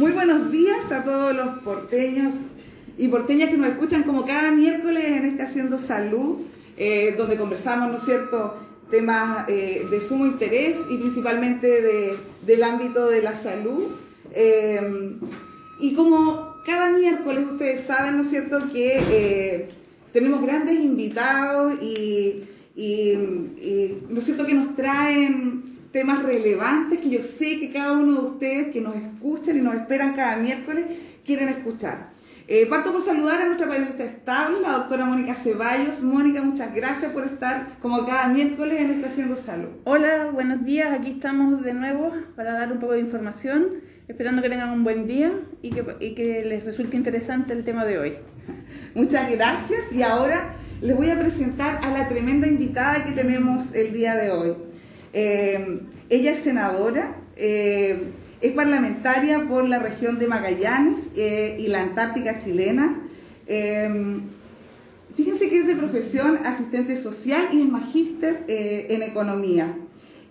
Muy buenos días a todos los porteños y porteñas que nos escuchan como cada miércoles en este Haciendo Salud, eh, donde conversamos, ¿no es cierto?, temas eh, de sumo interés y principalmente de, del ámbito de la salud. Eh, y como cada miércoles ustedes saben, ¿no es cierto?, que tenemos grandes invitados y, ¿no cierto?, que nos traen temas relevantes que yo sé que cada uno de ustedes que nos escuchan y nos esperan cada miércoles quieren escuchar. Eh, parto por saludar a nuestra panelista estable, la doctora Mónica Ceballos. Mónica, muchas gracias por estar como cada miércoles en Estación Salud. Hola, buenos días. Aquí estamos de nuevo para dar un poco de información, esperando que tengan un buen día y que, y que les resulte interesante el tema de hoy. Muchas gracias y ahora les voy a presentar a la tremenda invitada que tenemos el día de hoy. Eh, ella es senadora, eh, es parlamentaria por la región de Magallanes eh, y la Antártica chilena. fíjense que es de profesión asistente social y es magíster en economía.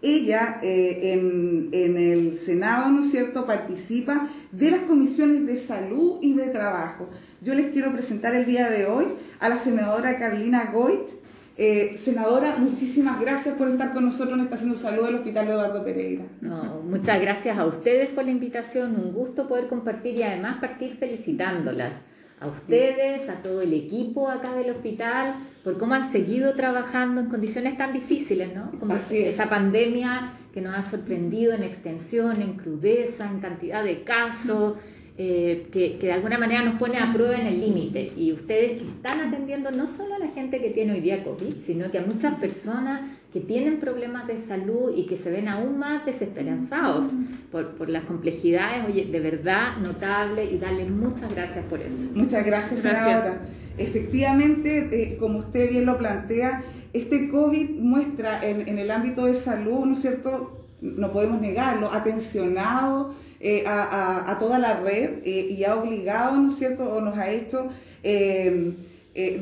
Ella en, en, el Senado, ¿no es cierto?, participa de las comisiones de salud y de trabajo. Yo les quiero presentar el día de hoy a la senadora Carolina Goit, eh, senadora, muchísimas gracias por estar con nosotros en Estación Salud del Hospital Eduardo Pereira. No, muchas gracias a ustedes por la invitación, un gusto poder compartir y además partir felicitándolas a ustedes, a todo el equipo acá del hospital, por cómo han seguido trabajando en condiciones tan difíciles, ¿no? Como esa pandemia que nos ha sorprendido en extensión, en crudeza, en cantidad de casos. Eh, que, de alguna manera nos pone a prueba en el límite. Y ustedes que están atendiendo no solo a la gente que tiene hoy día COVID, sino que a muchas personas que tienen problemas de salud y que se ven aún más desesperanzados por, por las complejidades, oye, de verdad notable y darle muchas gracias por eso. Muchas gracias, senadora. Efectivamente, eh, como usted bien lo plantea, este COVID muestra en, en el ámbito de salud, ¿no es cierto? No podemos negarlo, ha tensionado eh, a, toda la red eh, y ha obligado, ¿no es cierto?, o nos ha hecho eh,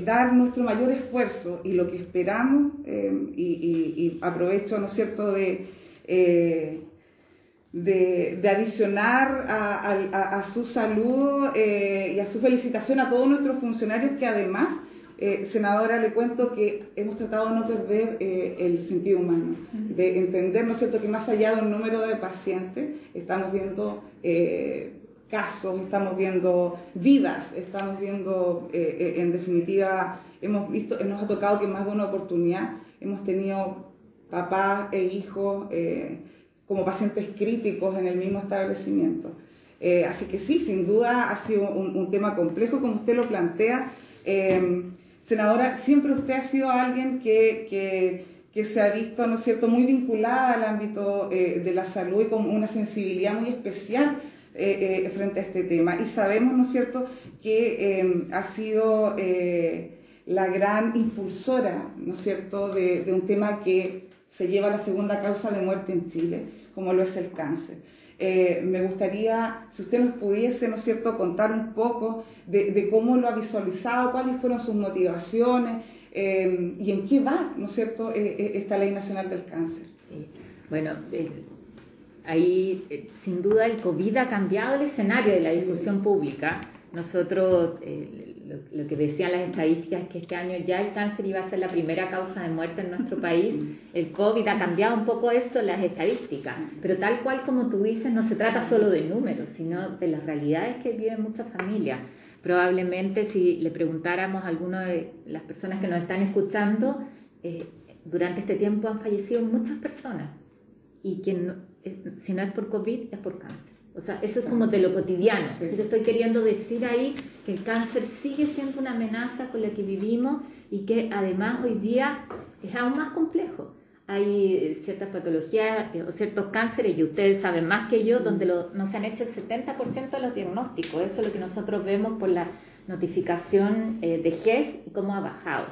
dar nuestro mayor esfuerzo y lo que esperamos, y, aprovecho, ¿no es cierto?, de, de, adicionar a, su saludo y a su felicitación a todos nuestros funcionarios que además eh, senadora, le cuento que hemos tratado de no perder eh, el sentido humano, de entender, ¿no es cierto?, que más allá de un número de pacientes, estamos viendo eh, casos, estamos viendo vidas, estamos viendo, en definitiva, hemos visto, nos ha tocado que más de una oportunidad hemos tenido papás e hijos como pacientes críticos en el mismo establecimiento. así que sí, sin duda ha sido un, un tema complejo, como usted lo plantea. Senadora, siempre usted ha sido alguien que, se ha visto, ¿no cierto?, muy vinculada al ámbito eh, de la salud y con una sensibilidad muy especial eh, eh, frente a este tema. Y sabemos, ¿no es cierto?, que em, ha sido la gran impulsora, ¿no cierto?, de, de un tema que se lleva a la segunda causa de muerte en Chile, como lo es el cáncer. Eh, me gustaría, si usted nos pudiese, ¿no es cierto?, contar un poco de, cómo lo ha visualizado, cuáles fueron sus motivaciones eh, y en qué va, ¿no es cierto?, eh, esta Ley Nacional del Cáncer. Sí, bueno, ahí sin duda el COVID ha cambiado el escenario de la discusión pública. Nosotros lo, que decían las estadísticas es que este año ya el cáncer iba a ser la primera causa de muerte en nuestro país. El COVID ha cambiado un poco eso, las estadísticas, pero tal cual como tú dices, no se trata solo de números, sino de las realidades que viven muchas familias. Probablemente si le preguntáramos a alguna de las personas que nos están escuchando, eh, durante este tiempo han fallecido muchas personas y que eh, si no es por COVID es por cáncer. O sea, eso es como de lo cotidiano. Yo estoy queriendo decir ahí que el cáncer sigue siendo una amenaza con la que vivimos y que además hoy día es aún más complejo. Hay eh, ciertas patologías eh, o ciertos cánceres, y ustedes saben más que yo, donde no se han hecho el 70% de los diagnósticos. Eso es lo que nosotros vemos por la notificación eh, de GES y cómo ha bajado.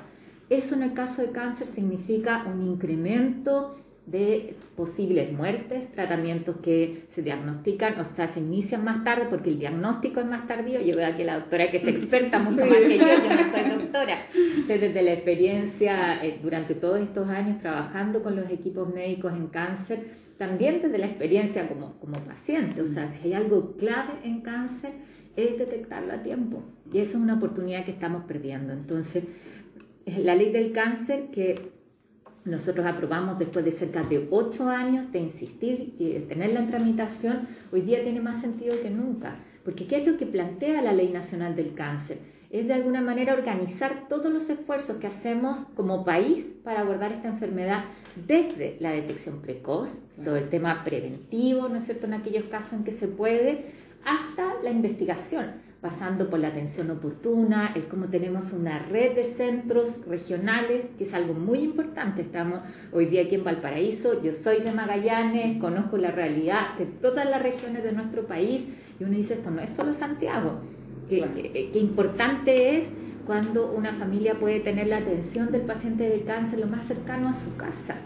Eso en el caso de cáncer significa un incremento de posibles muertes, tratamientos que se diagnostican, o sea, se inician más tarde porque el diagnóstico es más tardío. Yo veo aquí la doctora que es experta mucho más que yo, yo no soy doctora. Sé desde la experiencia eh, durante todos estos años trabajando con los equipos médicos en cáncer, también desde la experiencia como, como paciente. O sea, si hay algo clave en cáncer es detectarlo a tiempo. Y eso es una oportunidad que estamos perdiendo. Entonces, la ley del cáncer que nosotros aprobamos después de cerca de ocho años de insistir y de tenerla en tramitación, hoy día tiene más sentido que nunca. Porque ¿qué es lo que plantea la Ley Nacional del Cáncer? Es de alguna manera organizar todos los esfuerzos que hacemos como país para abordar esta enfermedad desde la detección precoz, todo el tema preventivo, ¿no es cierto?, en aquellos casos en que se puede, hasta la investigación pasando por la atención oportuna, es como tenemos una red de centros regionales, que es algo muy importante. Estamos hoy día aquí en Valparaíso, yo soy de Magallanes, conozco la realidad de todas las regiones de nuestro país y uno dice, esto no es solo Santiago, qué importante es cuando una familia puede tener la atención del paciente del cáncer lo más cercano a su casa.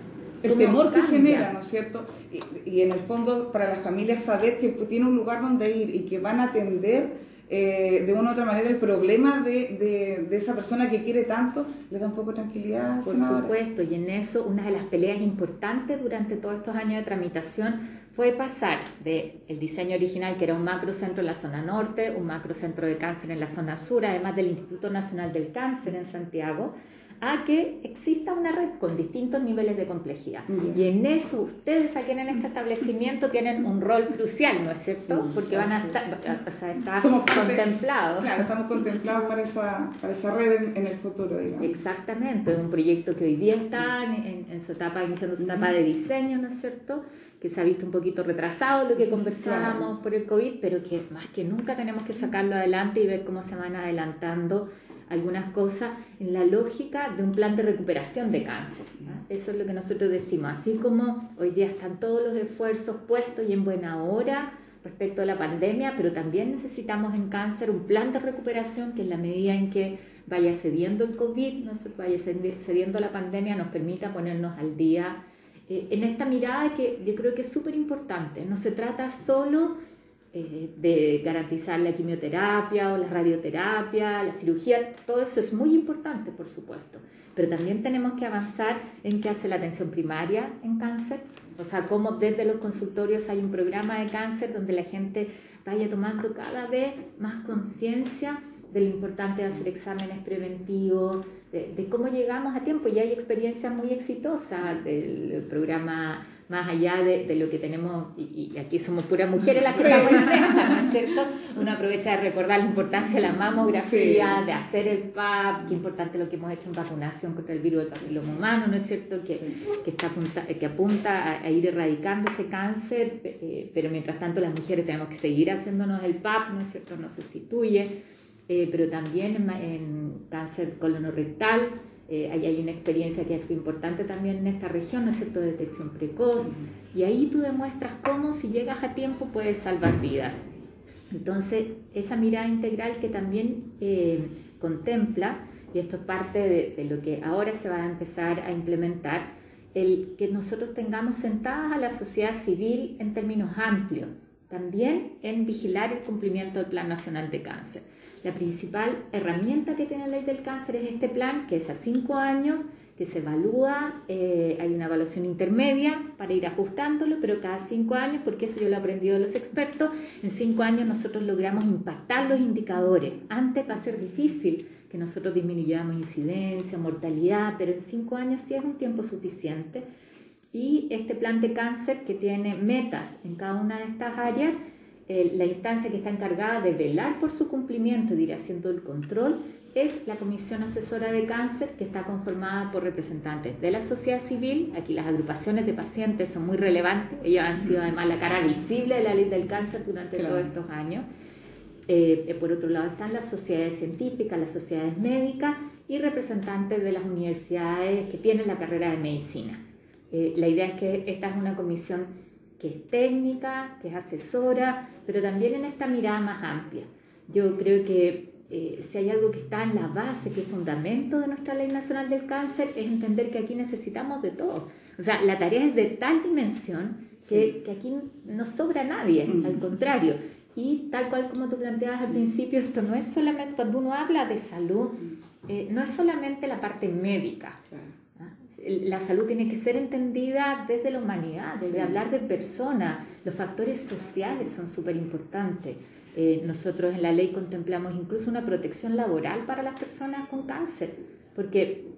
El temor que genera, ¿no es cierto? Y, y en el fondo para las familias saber que tiene un lugar donde ir y que van a atender eh, de una u otra manera el problema de, de, esa persona que quiere tanto le da un poco de tranquilidad. Por supuesto, y en eso una de las peleas importantes durante todos estos años de tramitación fue pasar del el diseño original, que era un macrocentro en la zona norte, un macrocentro de cáncer en la zona sur, además del Instituto Nacional del Cáncer en Santiago, a que exista una red con distintos niveles de complejidad. Y en eso ustedes aquí en este establecimiento tienen un rol crucial, ¿no es cierto? Porque van a estar, o sea, está contemplados. Claro, estamos contemplados para esa, para esa red en, el futuro, digamos. Exactamente, es un proyecto que hoy día está en, su etapa, iniciando su etapa de diseño, ¿no es cierto? que se ha visto un poquito retrasado lo que conversábamos por el COVID, pero que más que nunca tenemos que sacarlo adelante y ver cómo se van adelantando algunas cosas en la lógica de un plan de recuperación de cáncer. Eso es lo que nosotros decimos. Así como hoy día están todos los esfuerzos puestos y en buena hora respecto a la pandemia, pero también necesitamos en cáncer un plan de recuperación que en la medida en que vaya cediendo el COVID, ¿no? vaya cediendo la pandemia, nos permita ponernos al día eh, en esta mirada que yo creo que es súper importante. No se trata solo eh, de garantizar la quimioterapia o la radioterapia, la cirugía, todo eso es muy importante, por supuesto, pero también tenemos que avanzar en qué hace la atención primaria en cáncer, o sea, cómo desde los consultorios hay un programa de cáncer donde la gente vaya tomando cada vez más conciencia de lo importante de hacer exámenes preventivos, de, de, cómo llegamos a tiempo. Y hay experiencias muy exitosas del programa más allá de, de lo que tenemos, y, aquí somos puras mujeres las que estamos inmensas, ¿no es cierto? Uno aprovecha de recordar la importancia de la mamografía, de hacer el PAP, qué importante lo que hemos hecho en vacunación contra el virus del papiloma humano, ¿no es cierto? Que, que, está apunta, que apunta a, ir erradicando ese cáncer, eh, pero mientras tanto las mujeres tenemos que seguir haciéndonos el PAP, ¿no es cierto? Nos sustituye, eh, pero también en, en cáncer colonorectal eh, ahí hay una experiencia que es importante también en esta región, ¿no es cierto?, de detección precoz. Y ahí tú demuestras cómo si llegas a tiempo puedes salvar vidas. Entonces, esa mirada integral que también eh, contempla, y esto es parte de, de, lo que ahora se va a empezar a implementar, el que nosotros tengamos sentadas a la sociedad civil en términos amplios, también en vigilar el cumplimiento del Plan Nacional de Cáncer. La principal herramienta que tiene la ley del cáncer es este plan, que es a cinco años, que se evalúa, eh, hay una evaluación intermedia para ir ajustándolo, pero cada cinco años, porque eso yo lo he aprendido de los expertos, en cinco años nosotros logramos impactar los indicadores. Antes va a ser difícil que nosotros disminuyamos incidencia, mortalidad, pero en cinco años sí es un tiempo suficiente. Y este plan de cáncer que tiene metas en cada una de estas áreas, la instancia que está encargada de velar por su cumplimiento, ir haciendo el control, es la Comisión Asesora de Cáncer, que está conformada por representantes de la sociedad civil. Aquí las agrupaciones de pacientes son muy relevantes. Ellos han sido además la cara visible de la ley del cáncer durante todos estos años. Eh, eh, por otro lado están las sociedades científicas, las sociedades médicas y representantes de las universidades que tienen la carrera de medicina. Eh, la idea es que esta es una comisión que es técnica, que es asesora, pero también en esta mirada más amplia. Yo creo que eh, si hay algo que está en la base, que es fundamento de nuestra Ley Nacional del Cáncer, es entender que aquí necesitamos de todo. O sea, la tarea es de tal dimensión que, que aquí no sobra nadie, al contrario. Y tal cual como tú planteabas al principio, esto no es solamente, cuando uno habla de salud, eh, no es solamente la parte médica. La salud tiene que ser entendida desde la humanidad, desde hablar de personas. Los factores sociales son súper importantes. Eh, nosotros en la ley contemplamos incluso una protección laboral para las personas con cáncer, porque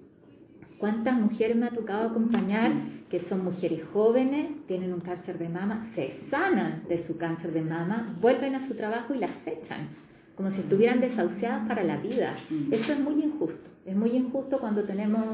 ¿cuántas mujeres me ha tocado acompañar que son mujeres jóvenes, tienen un cáncer de mama, se sanan de su cáncer de mama, vuelven a su trabajo y las echan, como si estuvieran desahuciadas para la vida? Eso es muy injusto. Es muy injusto cuando tenemos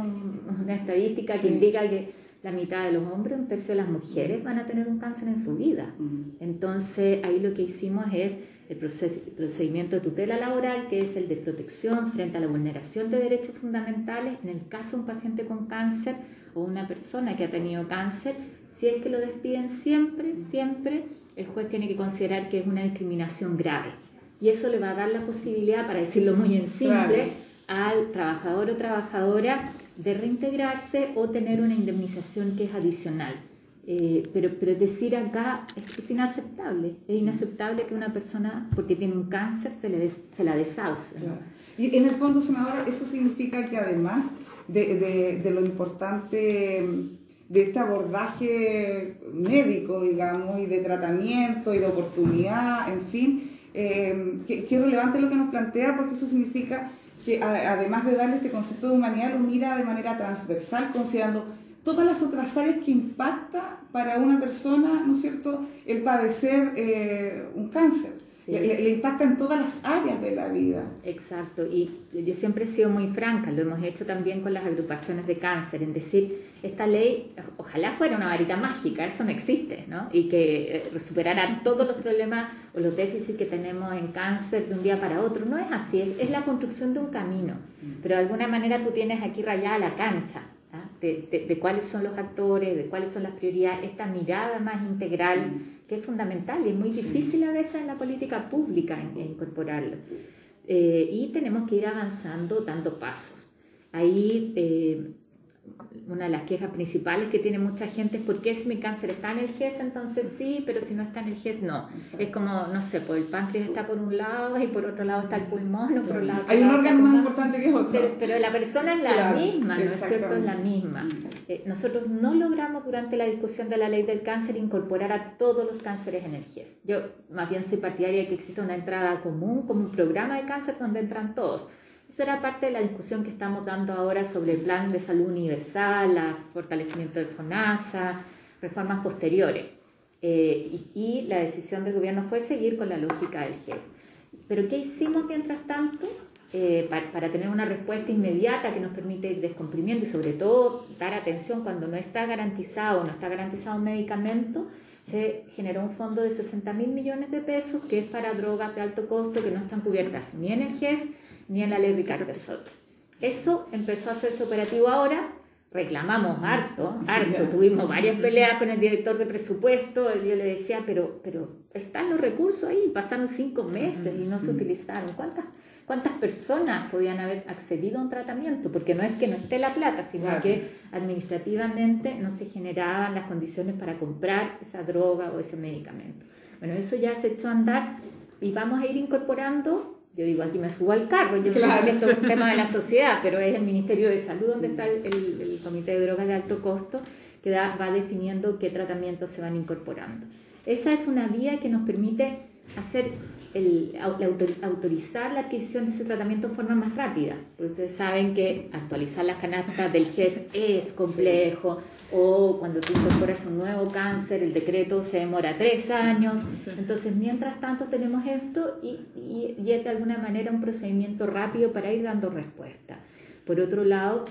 una estadística que indica que la mitad de los hombres, un tercio de las mujeres van a tener un cáncer en su vida. Entonces ahí lo que hicimos es el procedimiento de tutela laboral, que es el de protección frente a la vulneración de derechos fundamentales en el caso de un paciente con cáncer o una persona que ha tenido cáncer. Si es que lo despiden siempre, siempre, el juez tiene que considerar que es una discriminación grave. Y eso le va a dar la posibilidad, para decirlo muy en simple, al trabajador o trabajadora de reintegrarse o tener una indemnización que es adicional. Eh, pero, pero decir acá es, inaceptable, es inaceptable que una persona, porque tiene un cáncer, se, le se la desauce. Y en el fondo, senadora, eso significa que además de, de, lo importante de este abordaje médico, digamos, y de tratamiento y de oportunidad, en fin, eh, qué relevante lo que nos plantea, porque eso significa que además de darle este concepto de humanidad, lo mira de manera transversal, considerando todas las otras áreas que impacta para una persona, ¿no es cierto?, el padecer eh, un cáncer. Le, impacta en todas las áreas de la vida. Exacto, y yo siempre he sido muy franca, lo hemos hecho también con las agrupaciones de cáncer, en decir, esta ley ojalá fuera una varita mágica, eso no existe, ¿no? Y que eh, superara todos los problemas o los déficits que tenemos en cáncer de un día para otro. No es así, es, la construcción de un camino, mm. pero de alguna manera tú tienes aquí rayada la cancha. De, cuáles son los actores, de cuáles son las prioridades, esta mirada más integral mm que es fundamental y es muy difícil a veces en la política pública incorporarlo. Eh, y tenemos que ir avanzando dando pasos. Ahí eh, una de las quejas principales que tiene mucha gente es ¿por qué si mi cáncer está en el GES? Entonces sí, pero si no está en el GES, no. Es como, no sé, pues el páncreas está por un lado y por otro lado está el pulmón o por otro lado... Hay un órgano más importante que otro. Pero, la persona es la misma, ¿no es cierto? Es la misma. Mm. Eh, nosotros no logramos durante la discusión de la ley del cáncer incorporar a todos los cánceres en el GES. Yo más bien soy partidaria de que exista una entrada común como un programa de cáncer donde entran todos eso era parte de la discusión que estamos dando ahora sobre el plan de salud universal, el fortalecimiento de FONASA, reformas posteriores. Eh, y, la decisión del gobierno fue seguir con la lógica del GES. Pero ¿qué hicimos mientras tanto? Eh, para, tener una respuesta inmediata que nos permite ir descomprimiendo y sobre todo dar atención cuando no está garantizado, no está garantizado un medicamento, se generó un fondo de 60 mil millones de pesos que es para drogas de alto costo que no están cubiertas ni en el GES ni en la ley Ricardo Soto. Eso empezó a hacerse operativo ahora, reclamamos harto, harto, tuvimos varias peleas con el director de presupuesto, yo le decía, pero, pero están los recursos ahí, pasaron cinco meses y no se utilizaron. ¿Cuántas, ¿Cuántas personas podían haber accedido a un tratamiento? Porque no es que no esté la plata, sino que administrativamente no se generaban las condiciones para comprar esa droga o ese medicamento. Bueno, eso ya se echó a andar y vamos a ir incorporando yo digo, aquí me subo al carro, yo creo que esto es un tema de la sociedad, pero es el Ministerio de Salud donde está el, el, Comité de Drogas de Alto Costo que da, va definiendo qué tratamientos se van incorporando. Esa es una vía que nos permite hacer el, autorizar la adquisición de ese tratamiento en forma más rápida. Porque ustedes saben que actualizar las canastas del GES es complejo, o cuando tú incorporas un nuevo cáncer, el decreto se demora tres años. Entonces, mientras tanto tenemos esto y, y, es de alguna manera un procedimiento rápido para ir dando respuesta. Por otro lado,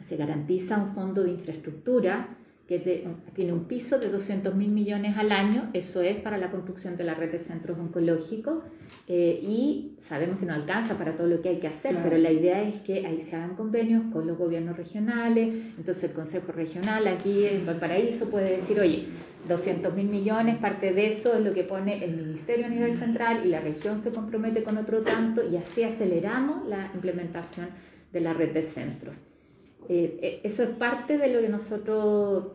se garantiza un fondo de infraestructura que tiene un piso de 200 mil millones al año, eso es para la construcción de la red de centros oncológicos, eh, y sabemos que no alcanza para todo lo que hay que hacer, pero la idea es que ahí se hagan convenios con los gobiernos regionales, entonces el Consejo Regional aquí en Valparaíso puede decir, oye, 200 mil millones, parte de eso es lo que pone el Ministerio a nivel central y la región se compromete con otro tanto y así aceleramos la implementación de la red de centros. Eh, eso es parte de lo que nosotros,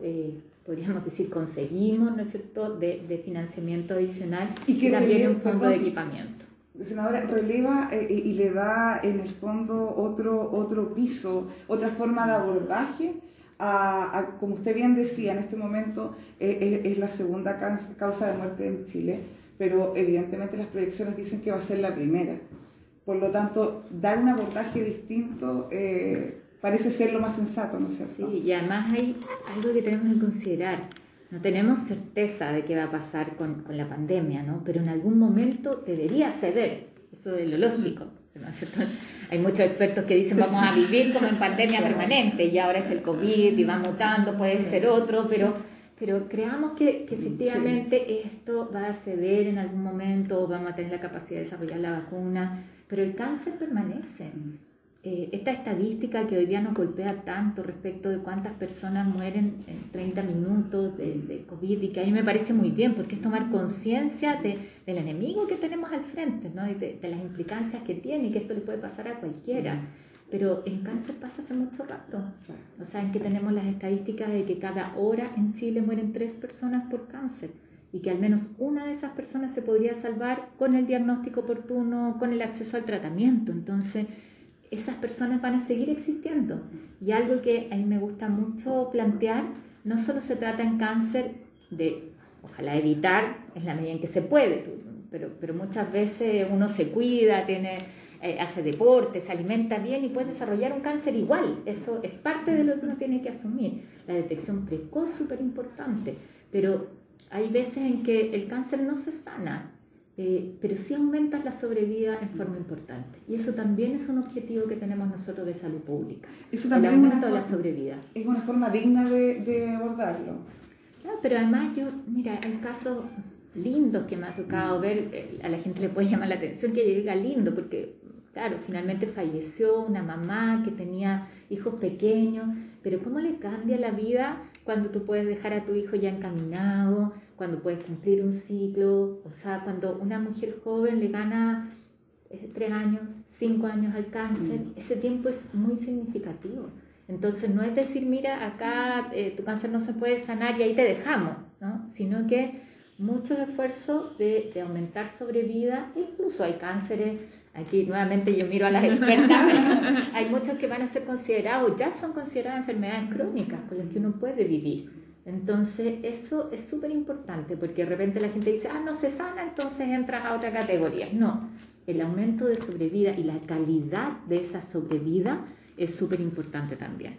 podríamos decir, conseguimos, ¿no es cierto?, de, financiamiento adicional y, que también un fondo de equipamiento. Senadora, releva y le da en el fondo otro, otro piso, otra forma de abordaje a, como usted bien decía, en este momento es la segunda causa de muerte en Chile pero evidentemente las proyecciones dicen que va a ser la primera. Por lo tanto, dar un abordaje distinto eh, parece ser lo más sensato, ¿no es cierto? Sí, y además hay algo que tenemos que considerar. No tenemos certeza de qué va a pasar con, con la pandemia, ¿no? Pero en algún momento debería ceder, eso es lo lógico. ¿no es cierto? Hay muchos expertos que dicen vamos a vivir como en pandemia permanente y ahora es el COVID y va mutando, puede ser otro, pero pero creamos que, que efectivamente esto va a ceder en algún momento, vamos a tener la capacidad de desarrollar la vacuna, pero el cáncer permanece. Eh, esta estadística que hoy día nos golpea tanto respecto de cuántas personas mueren en 30 minutos de, de COVID y que a mí me parece muy bien porque es tomar conciencia de, del enemigo que tenemos al frente ¿no? y de, de, las implicancias que tiene y que esto le puede pasar a cualquiera pero en cáncer pasa hace mucho rato. O sea, en que tenemos las estadísticas de que cada hora en Chile mueren tres personas por cáncer y que al menos una de esas personas se podría salvar con el diagnóstico oportuno, con el acceso al tratamiento. Entonces, esas personas van a seguir existiendo. Y algo que a mí me gusta mucho plantear, no solo se trata en cáncer de, ojalá evitar, es la medida en que se puede, pero, pero muchas veces uno se cuida, tiene eh, hace deporte, se alimenta bien y puede desarrollar un cáncer igual. Eso es parte de lo que uno tiene que asumir. La detección precoz es súper importante, pero hay veces en que el cáncer no se sana, eh, pero sí aumenta la sobrevida en forma importante. Y eso también es un objetivo que tenemos nosotros de salud pública. Eso también el aumento de la sobrevida. Es una forma digna de, de abordarlo. Claro, pero además yo, mira, hay casos lindos que me ha tocado ver, eh, a la gente le puede llamar la atención que llega lindo, porque Claro, finalmente falleció una mamá que tenía hijos pequeños, pero ¿cómo le cambia la vida cuando tú puedes dejar a tu hijo ya encaminado, cuando puedes cumplir un ciclo? O sea, cuando una mujer joven le gana eh, tres años, cinco años al cáncer, mm. ese tiempo es muy significativo. Entonces no es decir, mira, acá eh, tu cáncer no se puede sanar y ahí te dejamos, ¿no? sino que mucho esfuerzo de, de aumentar sobrevida, incluso hay cánceres Aquí nuevamente yo miro a las expertas, hay muchos que van a ser considerados, ya son consideradas enfermedades crónicas con las que uno puede vivir. Entonces, eso es súper importante porque de repente la gente dice, ah, no se sana, entonces entras a otra categoría. No, el aumento de sobrevida y la calidad de esa sobrevida es súper importante también.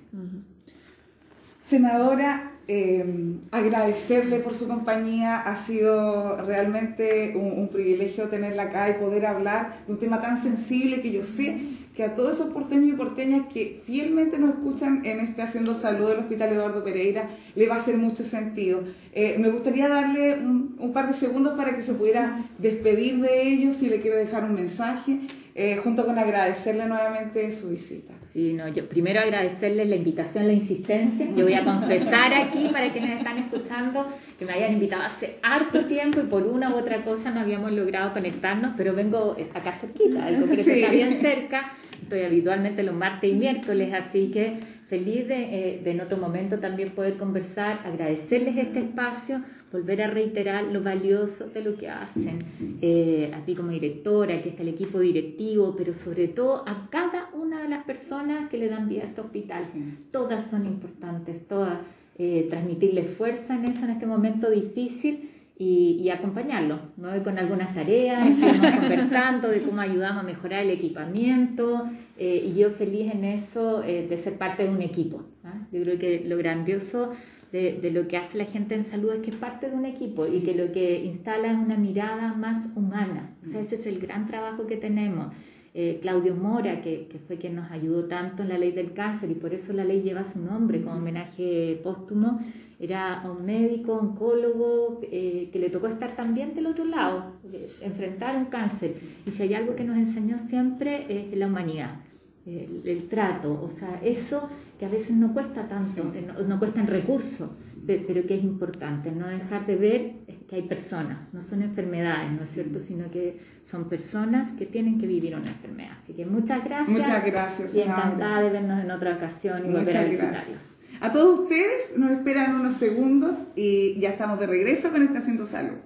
Senadora, eh, agradecerle por su compañía, ha sido realmente un, privilegio tenerla acá y poder hablar de un tema tan sensible que yo sé que a todos esos porteños y porteñas que fielmente nos escuchan en este Haciendo Salud del Hospital Eduardo Pereira, le va a hacer mucho sentido. Eh, me gustaría darle un, un, par de segundos para que se pudiera despedir de ellos, si le quiere dejar un mensaje, eh, junto con agradecerle nuevamente su visita. Sí, no, yo primero agradecerles la invitación, la insistencia. Yo voy a confesar aquí para quienes están escuchando que me habían invitado hace harto tiempo y por una u otra cosa no habíamos logrado conectarnos, pero vengo acá cerquita, el Congreso está bien cerca. Estoy habitualmente los martes y miércoles, así que feliz de, eh, de en otro momento también poder conversar, agradecerles este espacio volver a reiterar lo valioso de lo que hacen, eh, a ti como directora, aquí está el equipo directivo, pero sobre todo a cada una de las personas que le dan vida a este hospital. Todas son importantes, todas. Eh, transmitirles fuerza en eso, en este momento difícil. Y, y acompañarlo, ¿no? con algunas tareas, estuvimos conversando de cómo ayudamos a mejorar el equipamiento, eh, y yo feliz en eso de ser parte de un equipo. ¿ah? Yo creo que lo grandioso de, lo que hace la gente en salud es que es parte de un equipo y que lo que instala es una mirada más humana. O sea, ese es el gran trabajo que tenemos. Eh, Claudio Mora, que, que, fue quien nos ayudó tanto en la ley del cáncer y por eso la ley lleva su nombre como homenaje póstumo, era un médico, oncólogo, eh, que le tocó estar también del otro lado, enfrentar un cáncer. Y si hay algo que nos enseñó siempre es la humanidad, el, el trato, o sea, eso que a veces no cuesta tanto, no, cuesta en recursos, pero que es importante, no dejar de ver que hay personas, no son enfermedades, ¿no es cierto?, sino que son personas que tienen que vivir una enfermedad. Así que muchas gracias. Muchas gracias. Y encantada de vernos en otra ocasión y volver a visitarlos. A todos ustedes nos esperan unos segundos y ya estamos de regreso con Estación Salud.